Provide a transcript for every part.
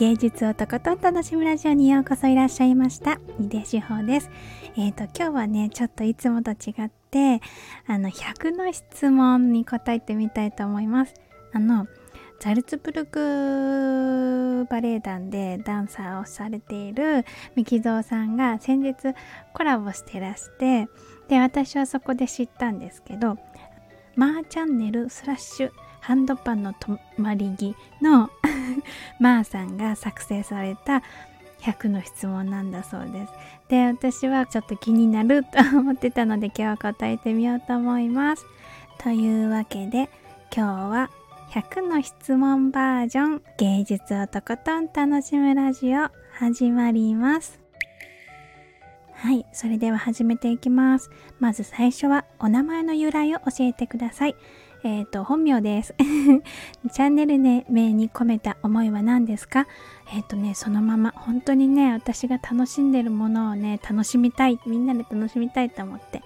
芸術をとことん楽しむラジオにようこそいらっしゃいました。井出志保です。えっ、ー、と、今日はね、ちょっといつもと違って、あの、100の質問に答えてみたいと思います。あの、ザルツブルクバレエ団でダンサーをされているミキゾーさんが先日コラボしてらしてで私はそこで知ったんですけどマーチャンネルスラッシュハンドパンの止まり木のマ ーさんが作成された100の質問なんだそうです。で、私はちょっと気になると思ってたので今日は答えてみようと思います。というわけで今日は100の質問バージョン芸術をとことん楽しむラジオ始まります。はい、それでは始めていきます。まず最初はお名前の由来を教えてください。えっ、ー、と、本名です。チャンネル名に込めた思いは何ですか？えっ、ー、とね、そのまま、本当にね、私が楽しんでるものをね、楽しみたい、みんなで楽しみたいと思って、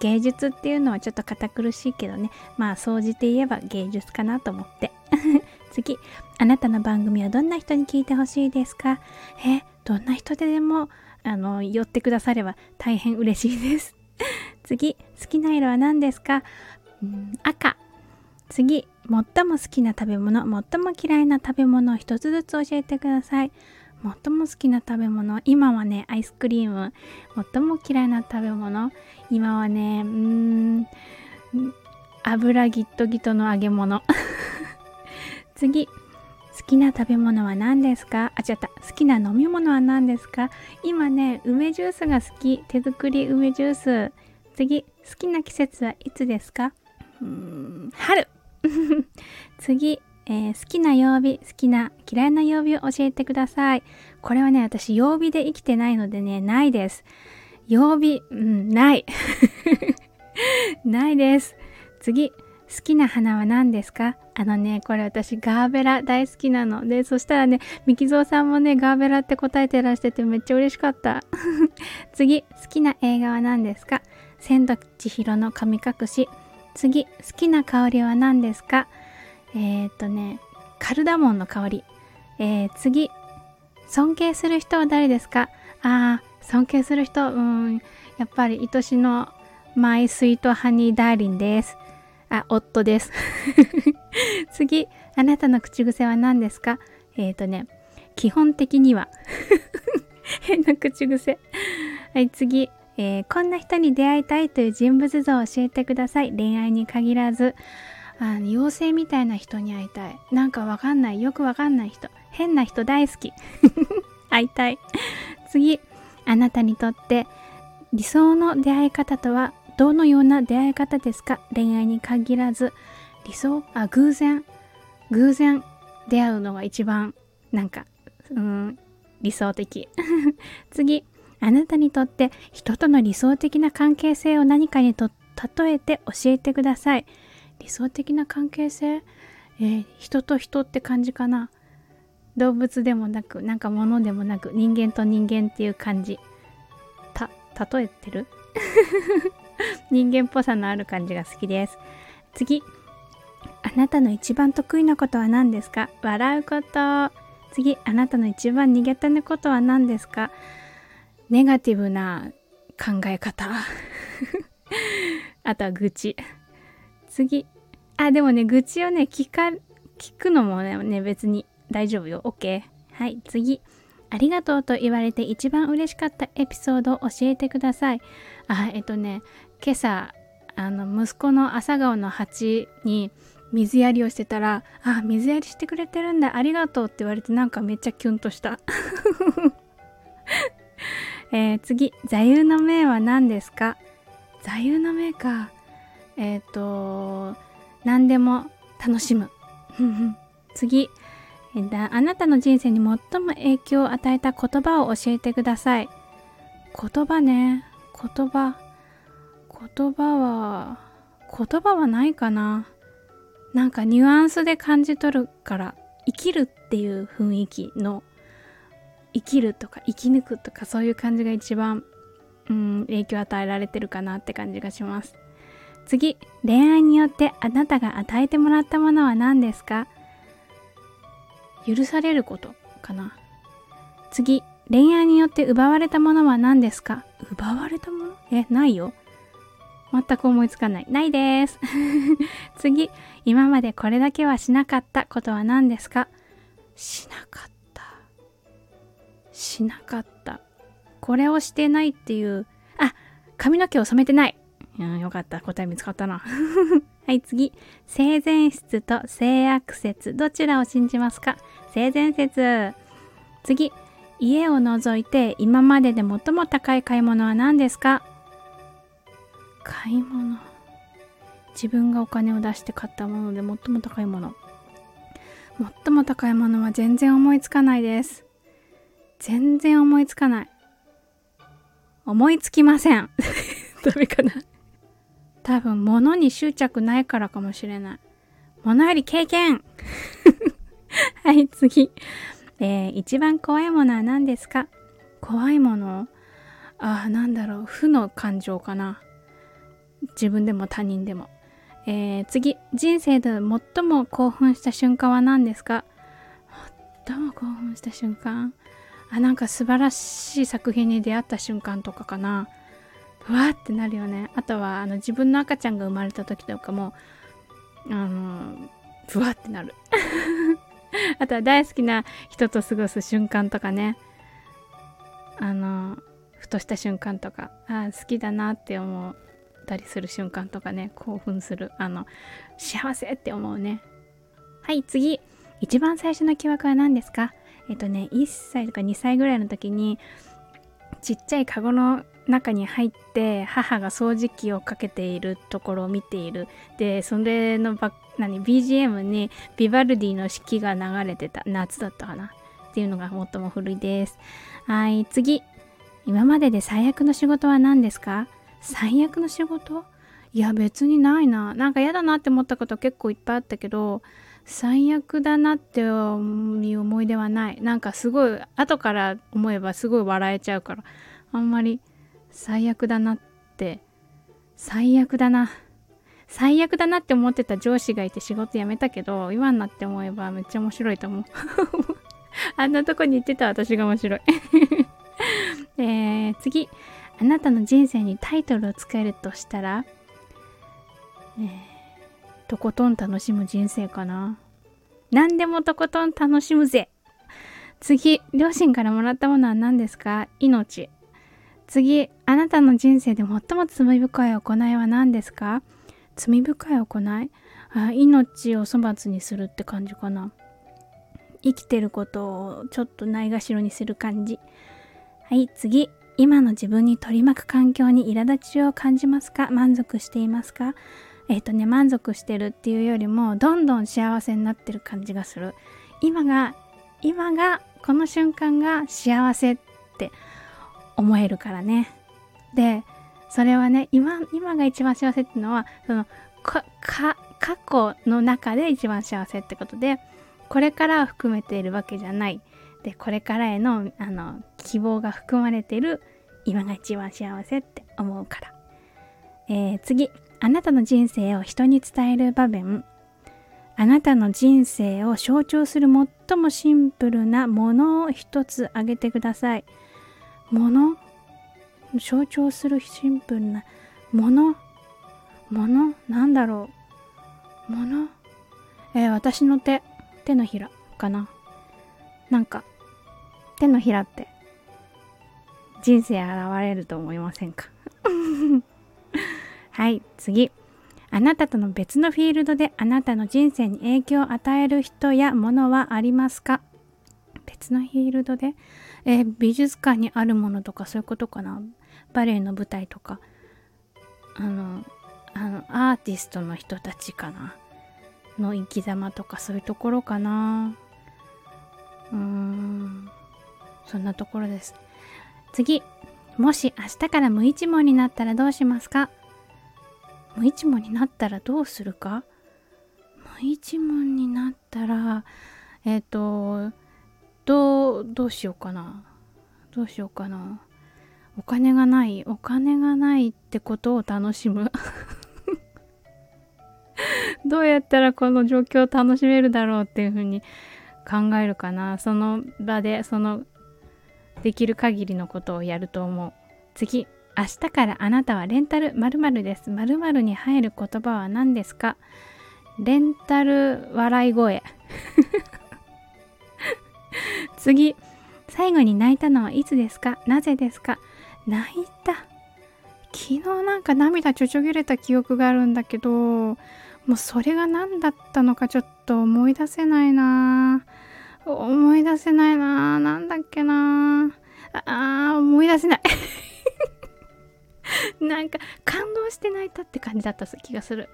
芸術っていうのはちょっと堅苦しいけどね、まあ、総じて言えば芸術かなと思って。次、あなたの番組はどんな人に聞いてほしいですか？え、どんな人ででも、あの、寄ってくだされば大変嬉しいです。次、好きな色は何ですか、うん、赤。次、最も好きな食べ物、最も嫌いな食べ物を一つずつ教えてください。最も好きな食べ物、今はね、アイスクリーム。最も嫌いな食べ物、今はね、うーん、油ギットギトの揚げ物。次、好きな食べ物は何ですか？あ、違った。好きな飲み物は何ですか？今ね、梅ジュースが好き。手作り梅ジュース。次、好きな季節はいつですか？うーん、春。次、えー、好きな曜日、好きな嫌いな曜日を教えてください。これはね、私曜日で生きてないのでね、ないです。曜日、うん、ない。ないです。次、好きな花は何ですか？あのね、これ私ガーベラ大好きなの。で、そしたらね、ミキゾーさんもね、ガーベラって答えてらしててめっちゃ嬉しかった。次、好きな映画は何ですか？千と千尋の神隠し。次、好きな香りは何ですか？えー、っとね、カルダモンの香り。えー、次、尊敬する人は誰ですか？ああ、尊敬する人、うん、やっぱり愛しのマイスイートハニーダーリンです。あ、夫です。次、あなたの口癖は何ですか？えっ、ー、とね、基本的には 変な口癖。はい、次、えー、こんな人に出会いたいという人物像を教えてください。恋愛に限らず。あの妖精みたいな人に会いたい。なんかわかんない。よくわかんない人。変な人大好き。会いたい。次、あなたにとって理想の出会い方とはどのような出会い方ですか？恋愛に限らず。理想？あ、偶然。偶然出会うのが一番なんか、うん、理想的。次、あなたにとって人との理想的な関係性を何かにと例えて教えてください。理想的な関係性？えー、人と人って感じかな？動物でもなくなんか物でもなく人間と人間っていう感じ。た例えてる？人間っぽさのある感じが好きです。次。あなたの一番得意なことは何ですか？笑うこと。次。あなたの一番苦手なことは何ですか？ネガティブな考え方 あとは愚痴次。あ、でもね、愚痴をね、聞か、聞くのもね、別に大丈夫よ。OK。はい、次。ありがとうと言われて一番嬉しかったエピソードを教えてください。あ、えっとね、今朝、あの、息子の朝顔の鉢に水やりをしてたら、あ、水やりしてくれてるんだ、ありがとうって言われてなんかめっちゃキュンとした。えー、次、座右の銘は何ですか？座右の銘か。えっ、ー、と、何でも楽しむ。次え、あなたの人生に最も影響を与えた言葉を教えてください。言葉ね。言葉。言葉は、言葉はないかな。なんかニュアンスで感じ取るから、生きるっていう雰囲気の、生きるとか生き抜くとかそういう感じが一番、うん、影響を与えられてるかなって感じがします。次、恋愛によってあなたが与えてもらったものは何ですか？許されること。かな次恋愛によって奪われたものは何ですか？奪われたもの？えないよ全く思いつかない。ないです。次、今までこれだけはしなかったことは何ですか？しなかった。しなかった。これをしてないっていう、あ、髪の毛を染めてない。うん、よかった。答え見つかったな。はい、次。性善説と性悪説。どちらを信じますか？性善説。次。家を除いて今までで最も高い買い物は何ですか？買い物自分がお金を出して買ったもので最も高いもの最も高いものは全然思いつかないです全然思いつかない。思いつきません。ダメかな。多分物に執着ないからかもしれない。物より経験。はい次。えー、一番怖いものは何ですか？怖いもの？ああなんだろう。負の感情かな。自分でも他人でも。えー、次、人生で最も興奮した瞬間は何ですか？最も興奮した瞬間？あ、なんか素晴らしい作品に出会った瞬間とかかな。ふわってなるよね。あとは、あの、自分の赤ちゃんが生まれた時とかも、あの、ふわってなる。あとは大好きな人と過ごす瞬間とかね。あの、ふとした瞬間とか、あ好きだなって思う。たりする瞬間とかね興奮するあの幸せって思うねはい次一番最初の記憶は何ですか？えっとね1歳とか2歳ぐらいの時にちっちゃいカゴの中に入って母が掃除機をかけているところを見ている。でそれのバ何 BGM にビバルディの四季が流れてた。夏だったかな。っていうのが最も古いです。はい次。今までで最悪の仕事は何ですか？最悪の仕事？いや別にないな。なんか嫌だなって思ったこと結構いっぱいあったけど最悪だなっていう思い出はない。なんかすごい後から思えばすごい笑えちゃうから。あんまり最悪だなって最悪だな。最悪だなって思ってた上司がいて仕事辞めたけど今になって思えばめっちゃ面白いと思う。あんなとこに行ってた私が面白い。えー、次。あなたの人生にタイトルをつけるとしたら、えー、とことん楽しむ人生かな。何でもとことん楽しむぜ。次、両親からもらったものは何ですか？命。次、あなたの人生で最も罪深い行いは何ですか？罪深い行い？あ命を粗末にするって感じかな。生きてることをちょっとないがしろにする感じ。はい、次。今の自分に取り巻く環境に苛立ちを感じますか？満足していますか？えっ、ー、とね満足してるっていうよりもどんどん幸せになってる感じがする。今が今がこの瞬間が幸せって思えるからね。でそれはね今今が一番幸せっていうのはそのか過去の中で一番幸せってことでこれから含めているわけじゃない。でこれからへのあの希望が含まれている今が一番幸せって思うから、えー、次。あなたの人生を人に伝える場面。あなたの人生を象徴する最もシンプルなものを一つ挙げてください。もの？象徴するシンプルな？もの？もの？なんだろう？もの？えー、私の手？手のひらかな？なんか手のひらって人生現れると思いませんか？はい次。あなたとの別のフィールドであなたの人生に影響を与える人やものはありますか？別のフィールドで、え、美術館にあるものとかそういうことかな？バレエの舞台とか。あのあのアーティストの人たちかな？の生き様とかそういうところかな？うーん。そんなところです。次、もし明日から無一文になったらどうしますか？無一文になったらどうするか？無一文になったら、えっ、ー、と、どう、どうしようかな？どうしようかな？お金がない。お金がないってことを楽しむ？どうやったらこの状況を楽しめるだろうっていうふうに考えるかな？その場でそのできる限りのことをやると思う次明日からあなたはレンタル〇〇です。〇〇に入る言葉は何ですか？レンタル笑い声。次最後に泣いたのはいつですか？なぜですか？泣いた。昨日なんか涙ちょちょぎれた記憶があるんだけどもうそれが何だったのかちょっと思い出せないな。思い出せないな。なんだっけな。あー思い出せない。なんか感動して泣いたって感じだった気がする。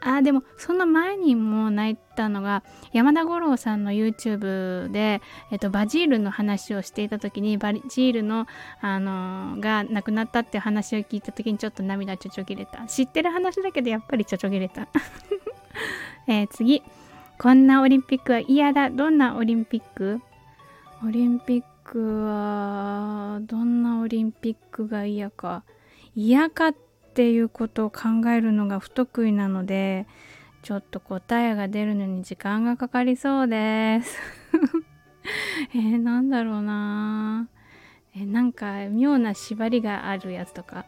あーでもその前にも泣いたのが山田五郎さんの YouTube で、えっと、バジールの話をしていた時にバジールの、あのー、が亡くなったって話を聞いた時にちょっと涙ちょちょぎれた。知ってる話だけどやっぱりちょちょぎれた。え、次。こんなオリンピックは嫌だ。どんなオリンピック？オリンピックはどんなオリンピックが嫌か。嫌かっていうことを考えるのが不得意なのでちょっと答えが出るのに時間がかかりそうです。えー、なんだろうな。えー、なんか妙な縛りがあるやつとか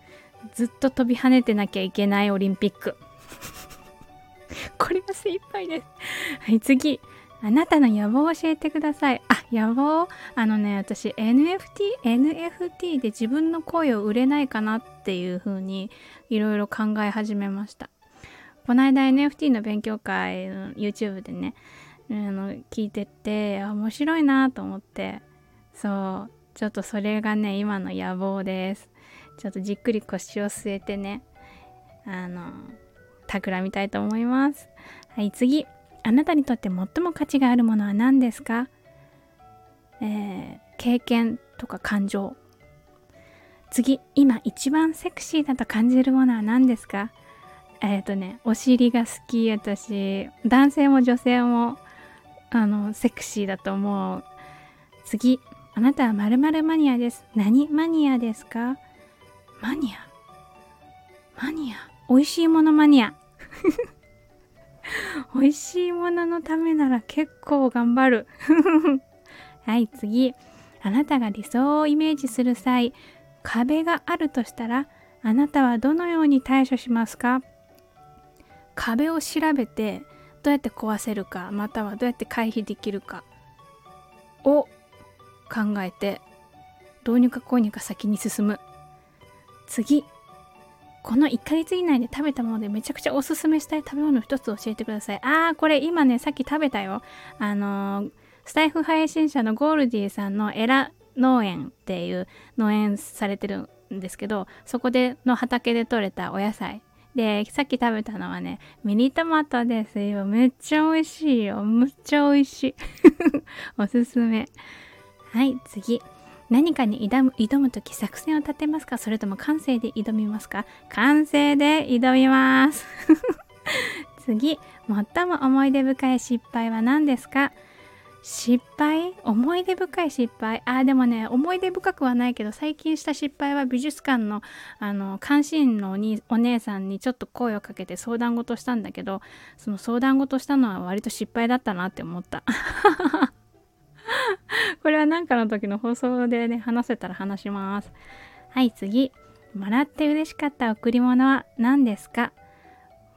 ずっと飛び跳ねてなきゃいけないオリンピック。これが精一杯です。はい次。あなたの野望を教えてください。あ、野望？あのね、私 NFT、NFT で自分の声を売れないかなっていう風にいろいろ考え始めました。この間 NFT の勉強会 YouTube でね、あの聞いてて、面白いなと思って、そう、ちょっとそれがね、今の野望です。ちょっとじっくり腰を据えてね、あの、企みたいと思います。はい、次。あなたにとって最も価値があるものは何ですか、えー、経験とか感情。次今一番セクシーだと感じるものは何ですか？えっ、ー、とねお尻が好き私男性も女性もあのセクシーだと思う。次あなたは〇〇マニアです。何マニアですか？マニア。マニア。美味しいものマニア。美味しいもののためなら結構頑張る。はい、次。あなたが理想をイメージする際、壁があるとしたら、あなたはどのように対処しますか？壁を調べて、どうやって壊せるか、またはどうやって回避できるかを考えて、どうにかこうにか先に進む。次、この1ヶ月以内で食べたものでめちゃくちゃおすすめしたい食べ物一つ教えてください。あー、これ今ね、さっき食べたよ。あのー、スタイフ配信者のゴールディさんのエラ農園っていう農園されてるんですけど、そこでの畑で採れたお野菜。で、さっき食べたのはね、ミニトマトですよ。めっちゃ美味しいよ。むっちゃ美味しい。おすすめ。はい、次。何かに挑む挑む時作戦を立てますか？それとも感性で挑みますか？感性で挑みます。次最も思い出深い失敗は何ですか？失敗？思い出深い失敗？あでもね思い出深くはないけど最近した失敗は美術館のあの監視員のおにお姉さんにちょっと声をかけて相談事したんだけどその相談事したのは割と失敗だったなって思った。これは何かの時の放送でね、話せたら話します。はい、次。もらって嬉しかった贈り物は何ですか？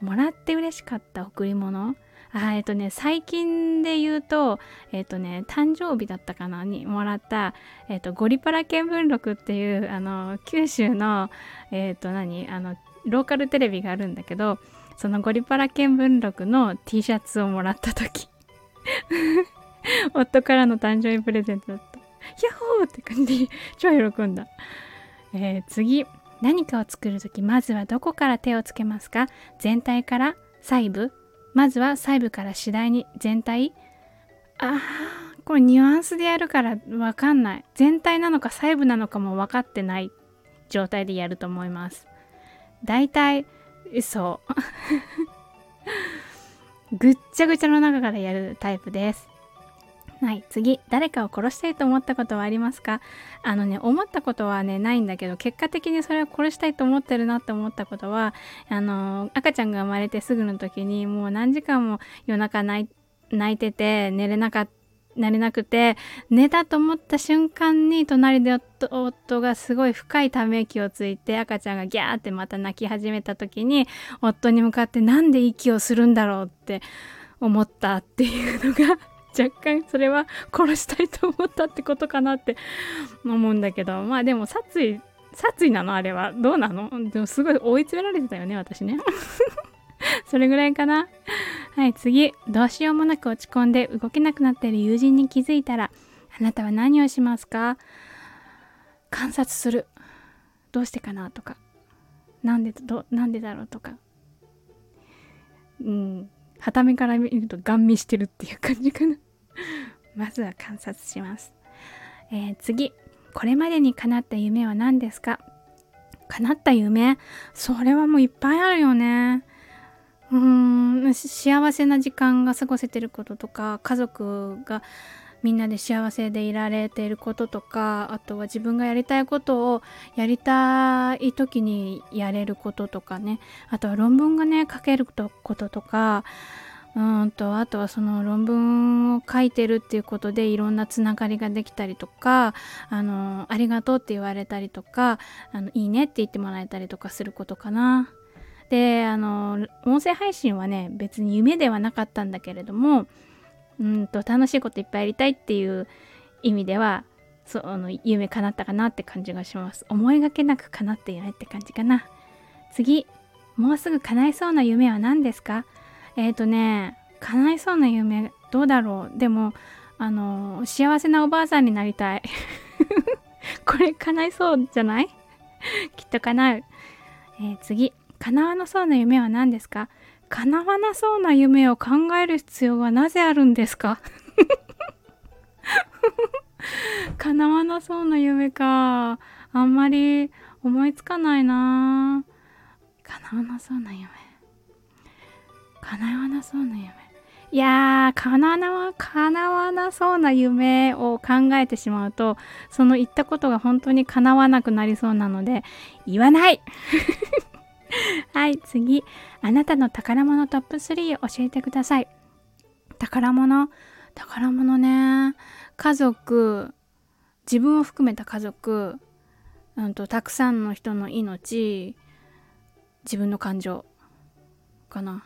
もらって嬉しかった贈り物？あえっとね、最近で言うと、えっとね、誕生日だったかなにもらった、えっと、ゴリパラ見聞録っていう、あの、九州の、えっと何、あの、ローカルテレビがあるんだけど、そのゴリパラ見聞録の T シャツをもらった時 夫からの誕生日プレゼントだった。ヤッホーって感じ超喜んだ。えー、次。何かを作るとき、まずはどこから手をつけますか？全体から細部まずは細部から次第に全体あー、これニュアンスでやるからわかんない。全体なのか細部なのかも分かってない状態でやると思います。大体、そう。ぐっちゃぐちゃの中からやるタイプです。はい、次、誰かを殺したいと思ったことはありますか？あのね、思ったことはね、ないんだけど、結果的にそれを殺したいと思ってるなって思ったことは、あの、赤ちゃんが生まれてすぐの時に、もう何時間も夜中泣いてて寝れなかっなれなくて寝たと思った瞬間に隣で夫がすごい深いため息をついて赤ちゃんがギャーってまた泣き始めた時に夫に向かってなんで息をするんだろうって思ったっていうのが 若干それは殺したいと思ったってことかなって思うんだけど。まあでも殺意殺意なの？あれは。どうなの？でもすごい追い詰められてたよね私ね。それぐらいかな。はい次。どうしようもなく落ち込んで動けなくなっている友人に気づいたらあなたは何をしますか？観察する。どうしてかなとか。なんでどなんでだろうとか。うん。はためから見るとガン見してるっていう感じかな。まずは観察します、えー、次これまでに叶った夢は何ですか？叶った夢？それはもういっぱいあるよね。うーん幸せな時間が過ごせてることとか家族がみんなで幸せでいられていることとかあとは自分がやりたいことをやりたい時にやれることとかね。あとは論文がね書けることとかうんとあとはその論文を書いてるっていうことでいろんなつながりができたりとかあのありがとうって言われたりとかあのいいねって言ってもらえたりとかすることかな。であの音声配信はね別に夢ではなかったんだけれどもうんと楽しいこといっぱいやりたいっていう意味ではその夢叶ったかなって感じがします。思いがけなく叶っていないって感じかな。次もうすぐ叶いそうな夢は何ですか？えっ、ー、とね叶いそうな夢どうだろう？でもあの幸せなおばあさんになりたい。これ叶いそうじゃない？きっと叶う、えー、次。叶わなそうな夢は何ですか？叶わなそうな夢を考える必要はなぜあるんですか？叶わなそうな夢か。あんまり思いつかないな。叶わなそうな夢。叶わなそうな夢。いやー叶わ叶わなそうな夢を考えてしまうとその言ったことが本当に叶わなくなりそうなので言わない。はい次。あなたの宝物トップ3教えてください。宝物？宝物ね。家族。自分を含めた家族、うんと、たくさんの人の命。自分の感情かな。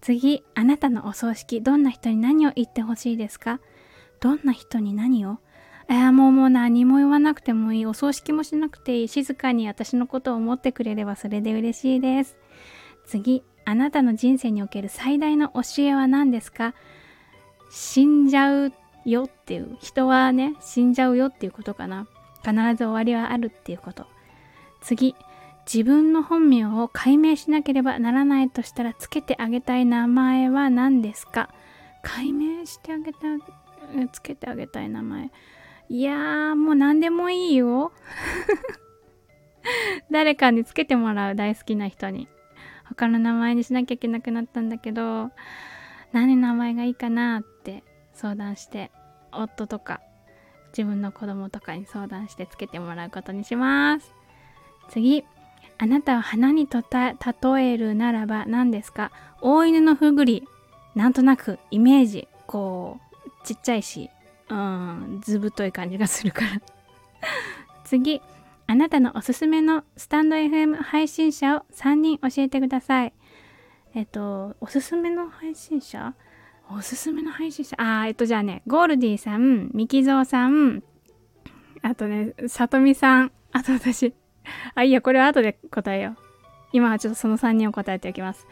次あなたのお葬式どんな人に何を言ってほしいですか？どんな人に何を？えー、もうもう何も言わなくてもいいお葬式もしなくていい静かに私のことを思ってくれればそれで嬉しいです。次あなたの人生における最大の教えは何ですか？死んじゃうよっていう人はね死んじゃうよっていうことかな。必ず終わりはあるっていうこと。次自分の本名を解明しなければならないとしたらつけてあげたい名前は何ですか？解明してあげたつけてあげたい名前。いやーもう何でもいいよ。誰かにつけてもらう大好きな人に。他の名前にしなきゃいけなくなったんだけど何名前がいいかなって相談して夫とか自分の子供とかに相談してつけてもらうことにします。次。あなたを花にとた例えるならば何ですか？大犬のふぐりなんとなくイメージこうちっちゃいしうんずぶとい感じがするから 次あなたのおすすめのスタンド FM 配信者を3人教えてください。えっと、おすすめの配信者？おすすめの配信者？あえっと、じゃあね、ゴールディさん、ミキゾーさん、あとね、さとみさん、あと私。あ、いや、これは後で答えよう。今はちょっとその3人を答えておきます。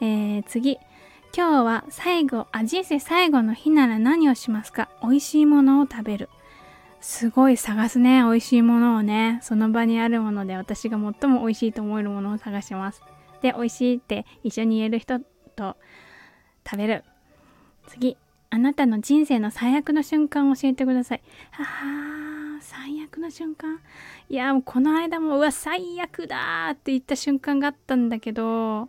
えー、次。今日は最後、あ、人生最後の日なら何をしますか？美味しいものを食べる。すごい探すね。美味しいものをね。その場にあるもので私が最も美味しいと思えるものを探します。で、美味しいって一緒に言える人と食べる。次。あなたの人生の最悪の瞬間を教えてください。はは最悪の瞬間。いや、もうこの間も、うわ、最悪だって言った瞬間があったんだけど、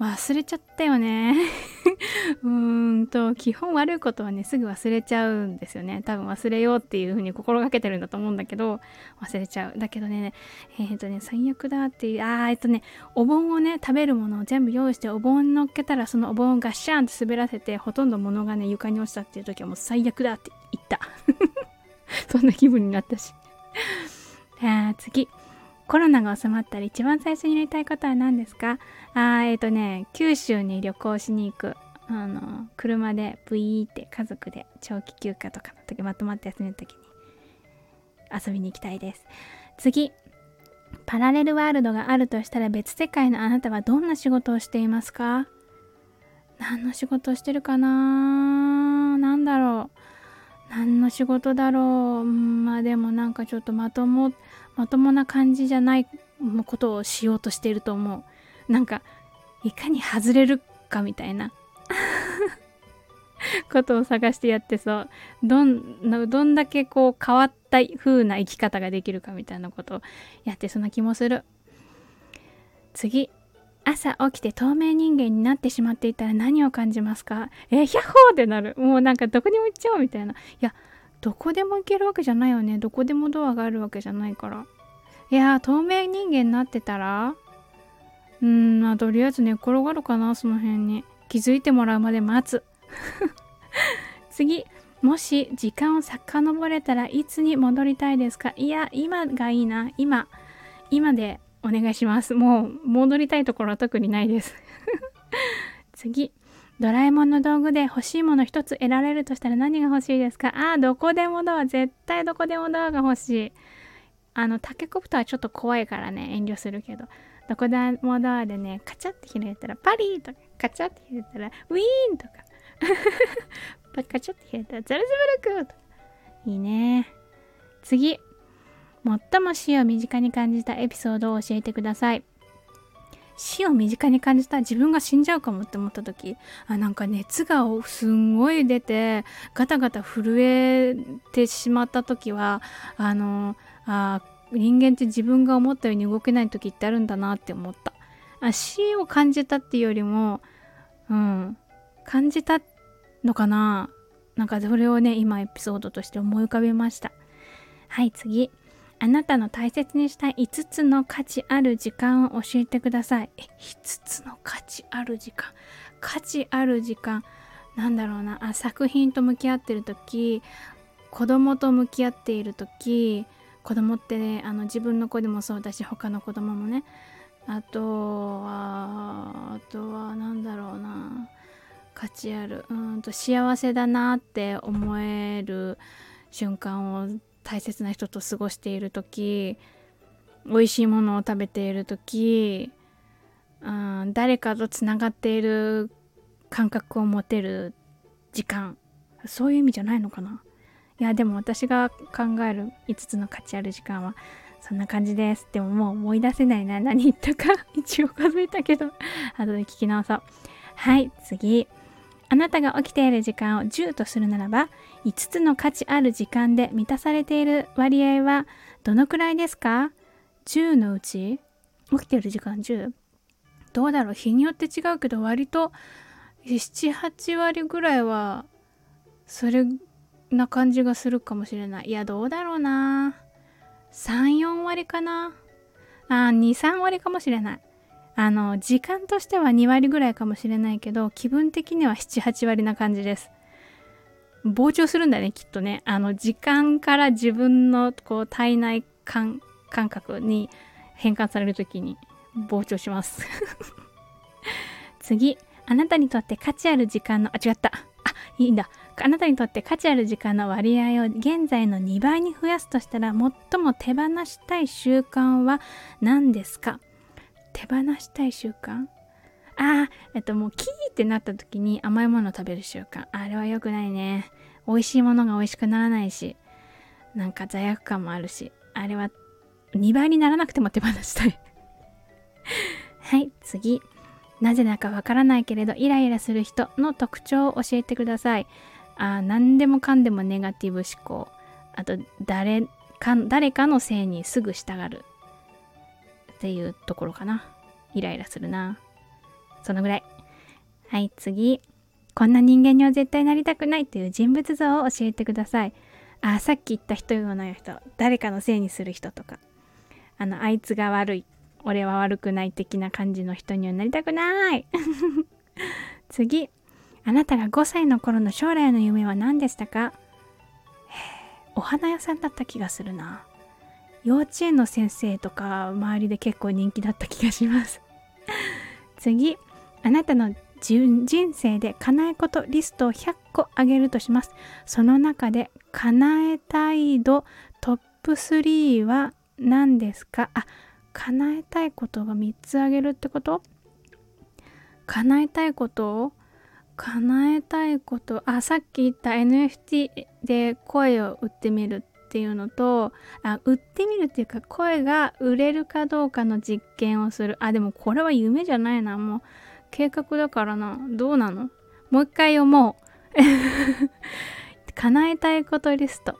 忘れちゃったよね。うーんと基本悪いことはねすぐ忘れちゃうんですよね。多分忘れようっていう風に心がけてるんだと思うんだけど忘れちゃう。だけどねえっ、ー、とね最悪だっていうあーえっとねお盆をね食べるものを全部用意してお盆乗っけたらそのお盆をガッシャンって滑らせてほとんど物がね床に落ちたっていう時はもう最悪だって言った。そんな気分になったし。あ次。コロナが収まったら一番最初にやりたいことは何ですか？あえっ、ー、とね九州に旅行しに行く。あの車でブイーって家族で長期休暇とかの時まとまって休みの時に。遊びに行きたいです。次。パラレルワールドがあるとしたら別世界のあなたはどんな仕事をしていますか？何の仕事をしてるかな？何だろう。何の仕事だろう、まあでもなんかちょっとまともまともな感じじゃないことをしようとしていると思う。なんかいかに外れるかみたいな。ことを探してやってそう。どんどんだけこう変わった風な生き方ができるかみたいなことをやってそんな気もする。次。朝起きて透明人間になってしまっていたら何を感じますか？えー、ヒャッホーってなる。もうなんかどこにも行っちゃおうみたいな。いやどこでも行けるわけじゃないよね。どこでもドアがあるわけじゃないから。いや透明人間になってたらうーんまあとりあえず寝転がるかなその辺に。気づいてもらうまで待つ。次。もし時間を遡れたらいつに戻りたいですか？いや今がいいな。今。今でお願いします。もう戻りたいところは特にないです。次。ドラえもんの道具で欲しいもの一つ得られるとしたら何が欲しいですか？ああどこでもドア。絶対どこでもドアが欲しい。あのタケコプターはちょっと怖いからね遠慮するけど。どこでもドアでねカチャって開いたらパリーとかカチャって開いたらウィーンとか。カチャって開いたらザ ルズブルクとか。いいね。次。最も死を身近に感じたエピソードを教えてください。死を身近に感じた自分が死んじゃうかもって思った時あなんか熱がすんごい出てガタガタ震えてしまった時はあのあ人間って自分が思ったように動けない時ってあるんだなって思った。あ死を感じたっていうよりもうん感じたのかな。なんかそれをね今エピソードとして思い浮かべました。はい次。あなたの大切にしたい5つの価値ある時間を教えてください。え、5つの価値ある時間？価値ある時間？なんだろうな。あ、作品と向き合ってる時、子供と向き合っている時、子供ってね、あの自分の子でもそうだし、他の子供もね。あとは、あとは何だろうな。価値ある。うんと幸せだなって思える瞬間を大切な人と過ごしている時美味しいものを食べている時、うん、誰かとつながっている感覚を持てる時間。そういう意味じゃないのかな。いやでも私が考える5つの価値ある時間はそんな感じです。でももう思い出せないな。何言ったか 一応数えたけど。後で聞き直そう。はい次。あなたが起きている時間を10とするならば、5つの価値ある時間で満たされている割合はどのくらいですか ?10 のうち起きている時間 10? どうだろう？日によって違うけど割と7、8割ぐらいはそれな感じがするかもしれない。いや、どうだろうな。3、4割かな。あ、2、3割かもしれない。あの時間としては2割ぐらいかもしれないけど気分的には78割な感じです。膨張するんだねきっとね。あの時間から自分のこう体内感感覚に変換される時に膨張します。次。あなたにとって価値ある時間のあ違った。あいいんだ。あなたにとって価値ある時間の割合を現在の2倍に増やすとしたら最も手放したい習慣は何ですか？手放したい習慣？ああ、えっともうキーってなった時に甘いものを食べる習慣。あれは良くないね。美味しいものが美味しくならないし、なんか罪悪感もあるし、あれは2倍にならなくても手放したい はい、次。なぜだかわからないけれどイライラする人の特徴を教えてください。あ何でもかんでもネガティブ思考。あと誰か、誰かのせいにすぐ従う。っていうところかな。イライラするな。そのぐらい。はい、次。こんな人間には絶対なりたくないという人物像を教えてください。あ、さっき言った人ような人。誰かのせいにする人とか。あの、あいつが悪い。俺は悪くない的な感じの人にはなりたくない 次。あなたが5歳の頃の将来の夢は何でしたか？お花屋さんだった気がするな。幼稚園の先生とか周りで結構人気だった気がします 次。あなたの人生で叶えことリストを100個あげるとします。その中で叶えたい度トップ3は何ですか？あ、叶えたいことが3つあげるってこと？叶えたいことを叶えたいことあさっき言った NFT で声を売ってみるっていうのとあ売ってみるっていうか声が売れるかどうかの実験をする。あでもこれは夢じゃないな。もう計画だからな。どうなの？もう一回読もう。叶えたいことリスト。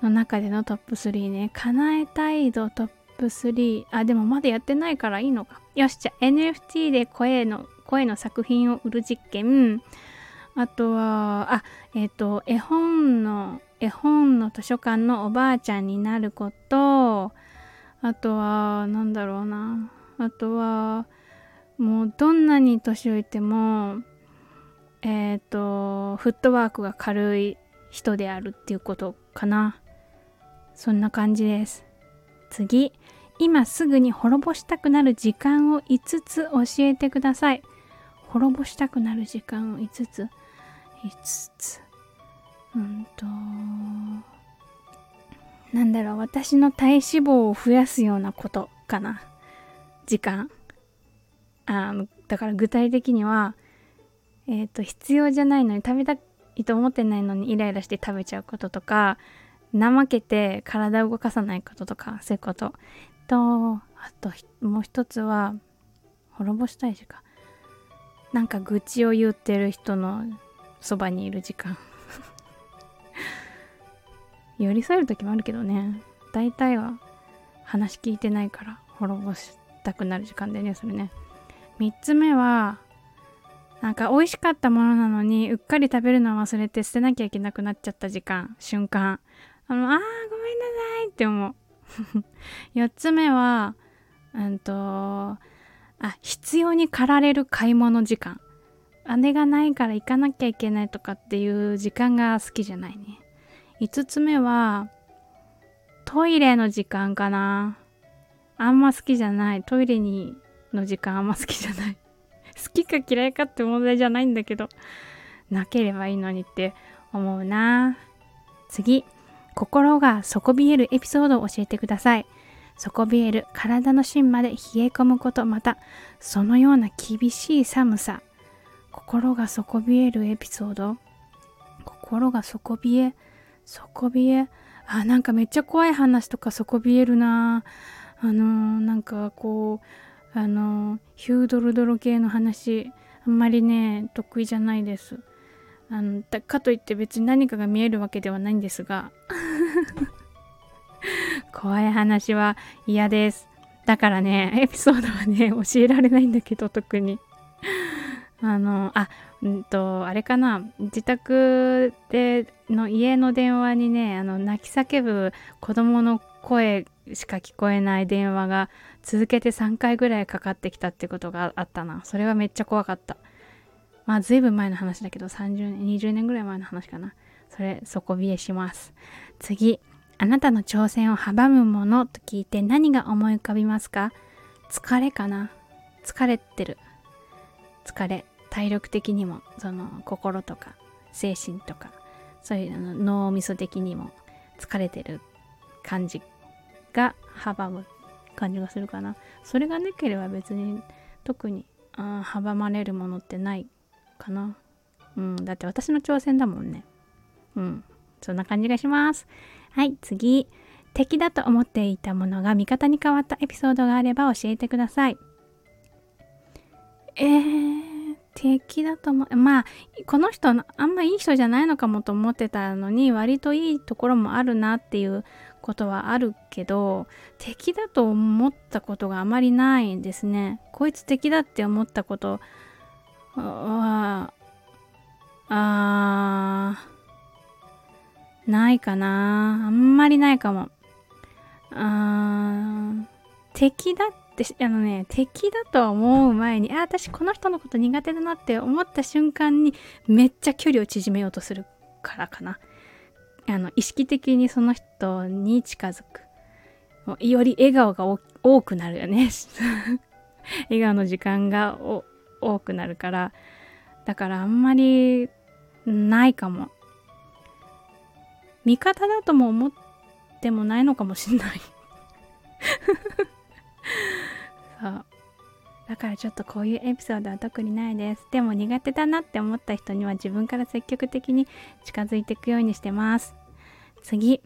の中でのトップ3ね。叶えたい度トップ3あでもまだやってないからいいのか。よしじゃあ NFT で声の声の作品を売る実験。あとはあえっ、ー、と絵本の絵本の図書館のおばあちゃんになること。あとはなんだろうな。あとはもうどんなに年老いてもえっ、ー、とフットワークが軽い人であるっていうことかな。そんな感じです。次。今すぐに滅ぼしたくなる時間を5つ教えてください。滅ぼしたくなる時間を5つ。5つ。うんとなんだろう私の体脂肪を増やすようなことかな。時間。あだから具体的にはえっ、ー、と必要じゃないのに食べたいと思ってないのにイライラして食べちゃうこととか怠けて体を動かさないこととかそういうこと。とあともう一つは滅ぼしたい時間。なんか愚痴を言ってる人のそばにいる時間。寄り添える時もあるけどね。大体は話聞いてないから滅ぼしたくなる時間だよねそれね。3つ目はなんか美味しかったものなのにうっかり食べるのを忘れて捨てなきゃいけなくなっちゃった時間瞬間。あのあーごめんなさいって思う。4つ目はうんとあ必要に駆られる買い物時間。姉がないから行かなきゃいけないとかっていう時間が好きじゃないね。5つ目はトイレの時間かな。あんま好きじゃない。トイレにの時間あんま好きじゃない。好きか嫌いかって問題じゃないんだけどなければいいのにって思うな。次。心が底冷えるエピソードを教えてください。底冷える体の芯まで冷え込むことまたそのような厳しい寒さ。心が底冷えるエピソード。心が底冷え底冷えあなんかめっちゃ怖い話とか底冷えるなあのー、なんかこうあのー、ヒュードルドロ系の話あんまりね得意じゃないですあのかといって別に何かが見えるわけではないんですが 怖い話は嫌です。だからね、エピソードはね、教えられないんだけど、特に。あの、あ、うんと、あれかな、自宅での家の電話にね、あの、泣き叫ぶ子供の声しか聞こえない電話が続けて3回ぐらいかかってきたってことがあったな。それはめっちゃ怖かった。まあ、ずいぶん前の話だけど、30年、20年ぐらい前の話かな。それ、底冷えします。次。あなたの挑戦を阻むものと聞いて何が思い浮かびますか？疲れかな？疲れてる。疲れ。体力的にも、その心とか精神とか、そういうの脳みそ的にも疲れてる感じが阻む感じがするかな。それがなければ別に特にあ阻まれるものってないかな。うん、だって私の挑戦だもんね。うん。そんな感じがします。はい、次。敵だと思っていたものが味方に変わったエピソードがあれば教えてください。えー敵だと思う。まあ、この人、あんまいい人じゃないのかもと思ってたのに、割といいところもあるなっていうことはあるけど、敵だと思ったことがあまりないんですね。こいつ敵だって思ったことは、あー、ないかな。あんまりないかも。あー、敵だってあのね敵だと思う前にあ私この人のこと苦手だなって思った瞬間にめっちゃ距離を縮めようとするからかな。あの意識的にその人に近づくより笑顔が多くなるよね。笑顔の時間が多くなるから。だからあんまりないかも。味方だとも思ってもないのかもしんない。そう。だからちょっとこういうエピソードは特にないです。でも苦手だなって思った人には自分から積極的に近づいていくようにしてます。次。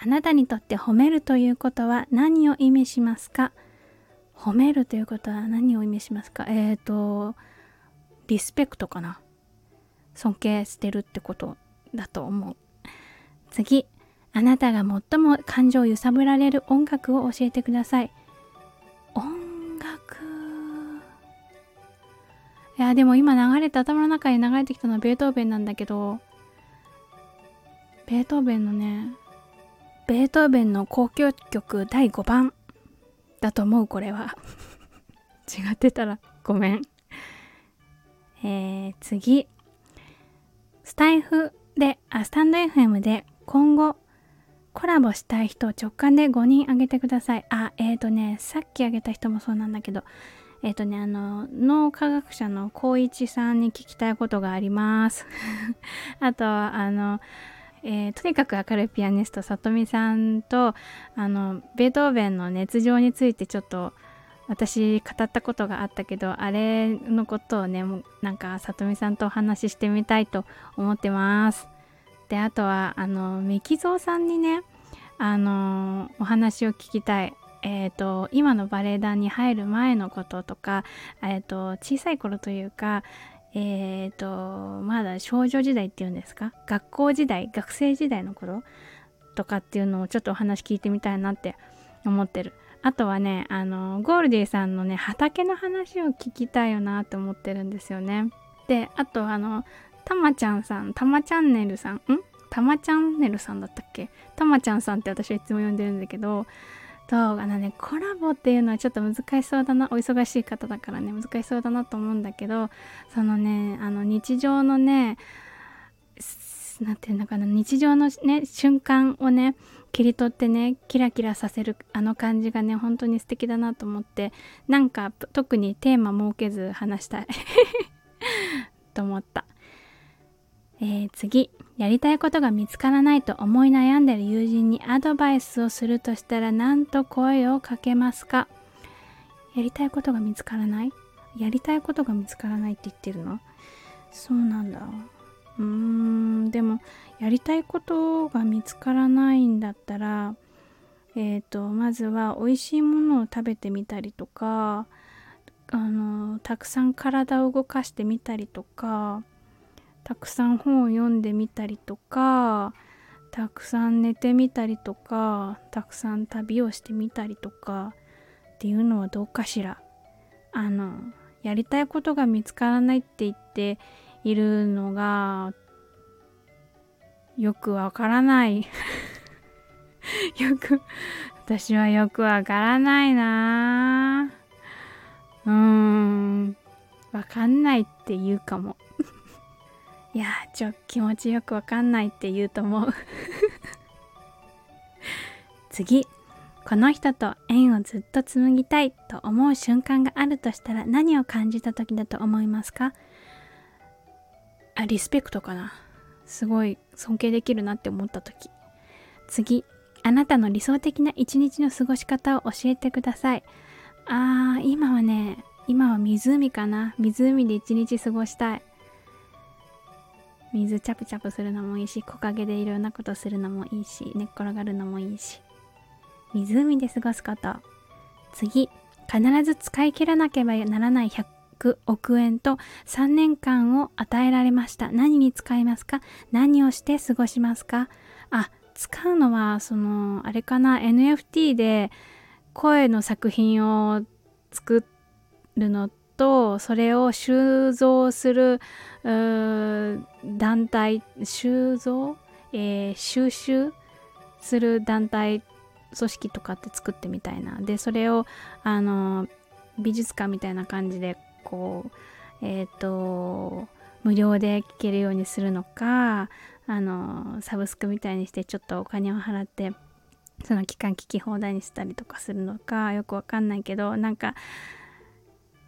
あなたにとって褒めるということは何を意味しますか？褒めるということは何を意味しますか？えっ、ー、とリスペクトかな？尊敬してるってことだと思う。次。あなたが最も感情を揺さぶられる音楽を教えてください。楽。いやでも今流れて頭の中に流れてきたのはベートーベンなんだけどベートーベンのねベートーベンの交響曲第5番だと思うこれは。違ってたらごめん。えー、次。スタイフであスタンド FM で今後コラボしたい人を直感で5人挙げてください。あ、えっ、ー、とね、さっき挙げた人もそうなんだけど、えっ、ー、とね、あの、脳科学者の光一さんに聞きたいことがあります。あと、あの、えー、とにかく明るいピアニスト、さとみさんと、あの、ベートーベンの熱情についてちょっと、私語ったことがあったけどあれのことをねなんかさとみさんとお話ししてみたいと思ってますであとはあのミキゾーさんにねあのお話を聞きたい。えーと、今のバレエ団に入る前のこととか、えーと、小さい頃というか、えーと、まだ少女時代っていうんですか？学校時代学生時代の頃とかっていうのをちょっとお話聞いてみたいなって思ってる。あとはねあのゴールディさんのね畑の話を聞きたいよなって思ってるんですよね。であとあのたまちゃんさん、たまチャンネルさん、ん？たまチャンネルさんだったっけ？たまちゃんさんって私はいつも呼んでるんだけど、と、あのね、コラボっていうのはちょっと難しそうだな、お忙しい方だからね、難しそうだなと思うんだけど、そのね、あの日常のね、なんていうのかな、日常のね、瞬間をね、切り取ってね、キラキラさせるあの感じがね、本当に素敵だなと思って、なんか特にテーマ設けず話したい。と思った。えー、次やりたいことが見つからないと思い悩んでる友人にアドバイスをするとしたら何と声をかけますか？やりたいことが見つからない？やりたいことが見つからないって言ってるの？そうなんだ。うーんでもやりたいことが見つからないんだったらえっ、ー、とまずは美味しいものを食べてみたりとかあのたくさん体を動かしてみたりとかたくさん本を読んでみたりとかたくさん寝てみたりとかたくさん旅をしてみたりとかっていうのはどうかしら。あのやりたいことが見つからないって言っているのがよくわからない。よく私はよくわからないな。うーんわかんないって言うかも。いやちょ気持ちよくわかんないって言うと思う。次。この人と縁をずっと紡ぎたいと思う瞬間があるとしたら何を感じた時だと思いますか？あリスペクトかな。すごい尊敬できるなって思った時。次。あなたの理想的な一日の過ごし方を教えてください。あー今はね今は湖かな。湖で一日過ごしたい。水チャプチャプするのもいいし木陰でいろんなことするのもいいし寝っ転がるのもいいし。湖で過ごすこと。次必ず使い切らなければならない100億円と3年間を与えられました。何に使いますか？何をして過ごしますか？あ、使うのは、その、あれかな、NFT で声の作品を作るのと、とそれを収蔵する団体、収蔵、えー、収集する団体組織とかって作ってみたいな。でそれをあの美術館みたいな感じでこうえっ、ー、と無料で聴けるようにするのかあのサブスクみたいにしてちょっとお金を払ってその期間聞き放題にしたりとかするのかよくわかんないけどなんか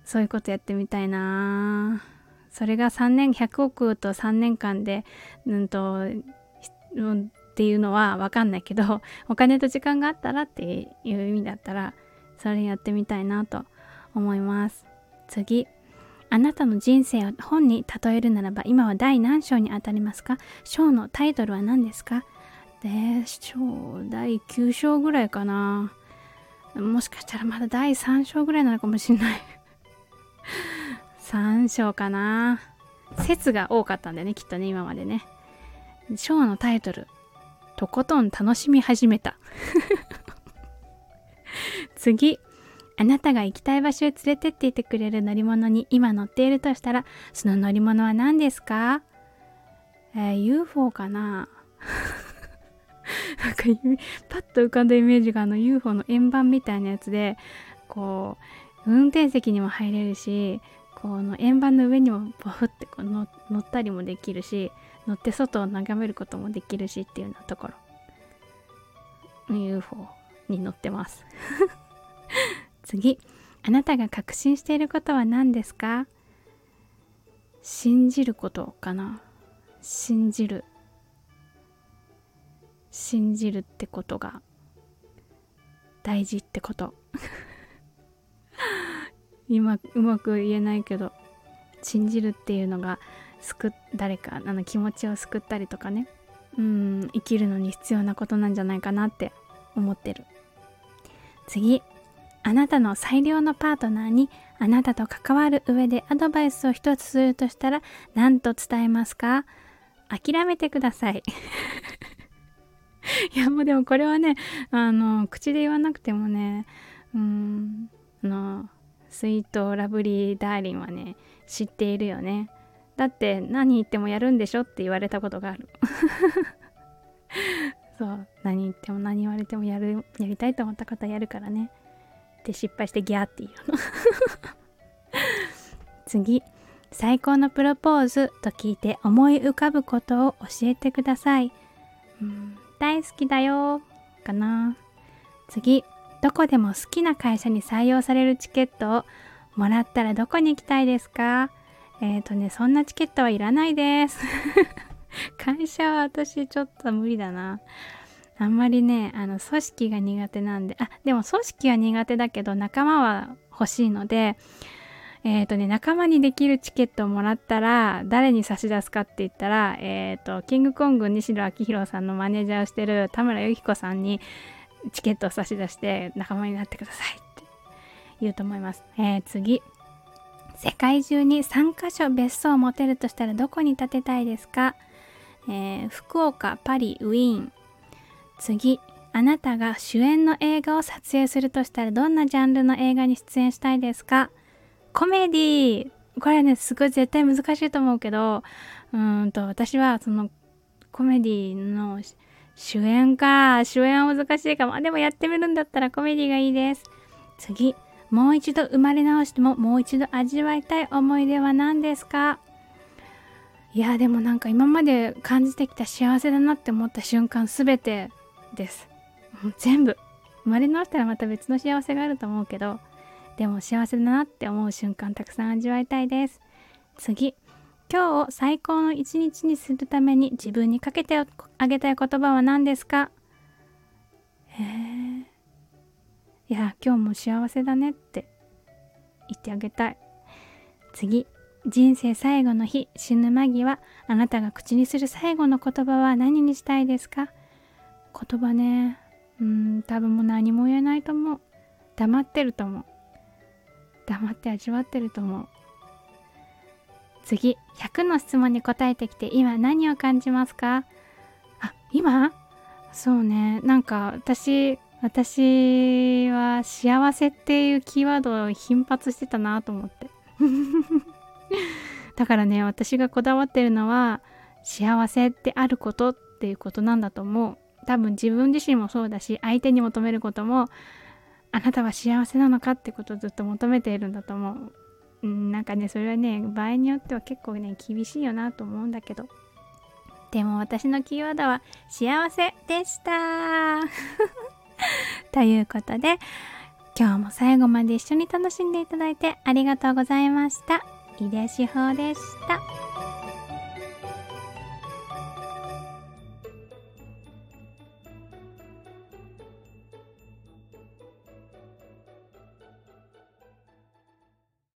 そういうことやってみたいな。それが3年100億と3年間でうんとっていうのはわかんないけどお金と時間があったらっていう意味だったらそれやってみたいなと思います。次。あなたの人生を本に例えるならば今は第何章にあたりますか？章のタイトルは何ですか？で章第9章ぐらいかな。もしかしたらまだ第3章ぐらいなのかもしれない。3章かな。説が多かったんだよねきっとね今までね。章のタイトル。とことん楽しみ始めた。次。あなたが行きたい場所へ連れてっていてくれる乗り物に今乗っているとしたらその乗り物は何ですか？えー、UFO かな。なんかパッと浮かんだイメージがあの UFO の円盤みたいなやつでこう運転席にも入れるしこの円盤の上にもポフってこう乗ったりもできるし乗って外を眺めることもできるしっていうようなところ。UFO に乗ってます。次。あなたが確信していることは何ですか？信じることかな？信じる。信じるってことが大事ってこと。今うまく言えないけど信じるっていうのが救誰かあの気持ちを救ったりとかね。うん生きるのに必要なことなんじゃないかなって思ってる。次。あなたの最良のパートナーにあなたと関わる上でアドバイスを一つするとしたら何と伝えますか？諦めてください。いやもうでもこれはねあの口で言わなくてもねうんあのスイートラブリーダーリンはね知っているよね。だって何言ってもやるんでしょって言われたことがある。そう。何言っても何言われてもやるやりたいと思った方やるからね。で失敗してギャーって言うの。次。最高のプロポーズと聞いて思い浮かぶことを教えてください、うん、大好きだよかな次。どこでも好きな会社に採用されるチケットをもらったらどこに行きたいですか？えっ、ー、とね、そんなチケットはいらないです。会社は私ちょっと無理だな。あんまりね、あの、組織が苦手なんで、あ、でも組織は苦手だけど仲間は欲しいので、えっ、ー、とね、仲間にできるチケットをもらったら、誰に差し出すかって言ったら、えっ、ー、と、キングコング西野昭弘さんのマネージャーをしてる田村由紀子さんにチケットを差し出して仲間になってくださいって言うと思います。えー、次。世界中に3カ所別荘を持てるとしたらどこに建てたいですか、えー、福岡、パリ、ウィーン。次、あなたが主演の映画を撮影するとしたらどんなジャンルの映画に出演したいですか？コメディこれね、すごい絶対難しいと思うけど、うんと、私はそのコメディの主演か、主演は難しいかも。でもやってみるんだったらコメディがいいです。次、もう一度生まれ直してももう一度味わいたい思い出は何ですか？いやでもなんか今まで感じてきた幸せだなって思った瞬間すべてです。全部。生まれ直したらまた別の幸せがあると思うけどでも幸せだなって思う瞬間たくさん味わいたいです。次。今日を最高の一日にするために自分にかけてあげたい言葉は何ですか？へえいや今日も幸せだねって言ってあげたい。次。人生最後の日死ぬ間際あなたが口にする最後の言葉は何にしたいですか？言葉ね。うん多分もう何も言えないと思う。黙ってると思う。黙って味わってると思う。次100の質問に答えてきて今何を感じますか？あ今？そうね。なんか私私は幸せっていうキーワードを頻発してたなと思って。だからね私がこだわってるのは幸せってあることっていうことなんだと思う。多分自分自身もそうだし相手に求めることもあなたは幸せなのかってことをずっと求めているんだと思う。うん、なんかねそれはね場合によっては結構ね厳しいよなと思うんだけどでも私のキーワードは幸せでした ということで今日も最後まで一緒に楽しんでいただいてありがとうございました。井出志保でした。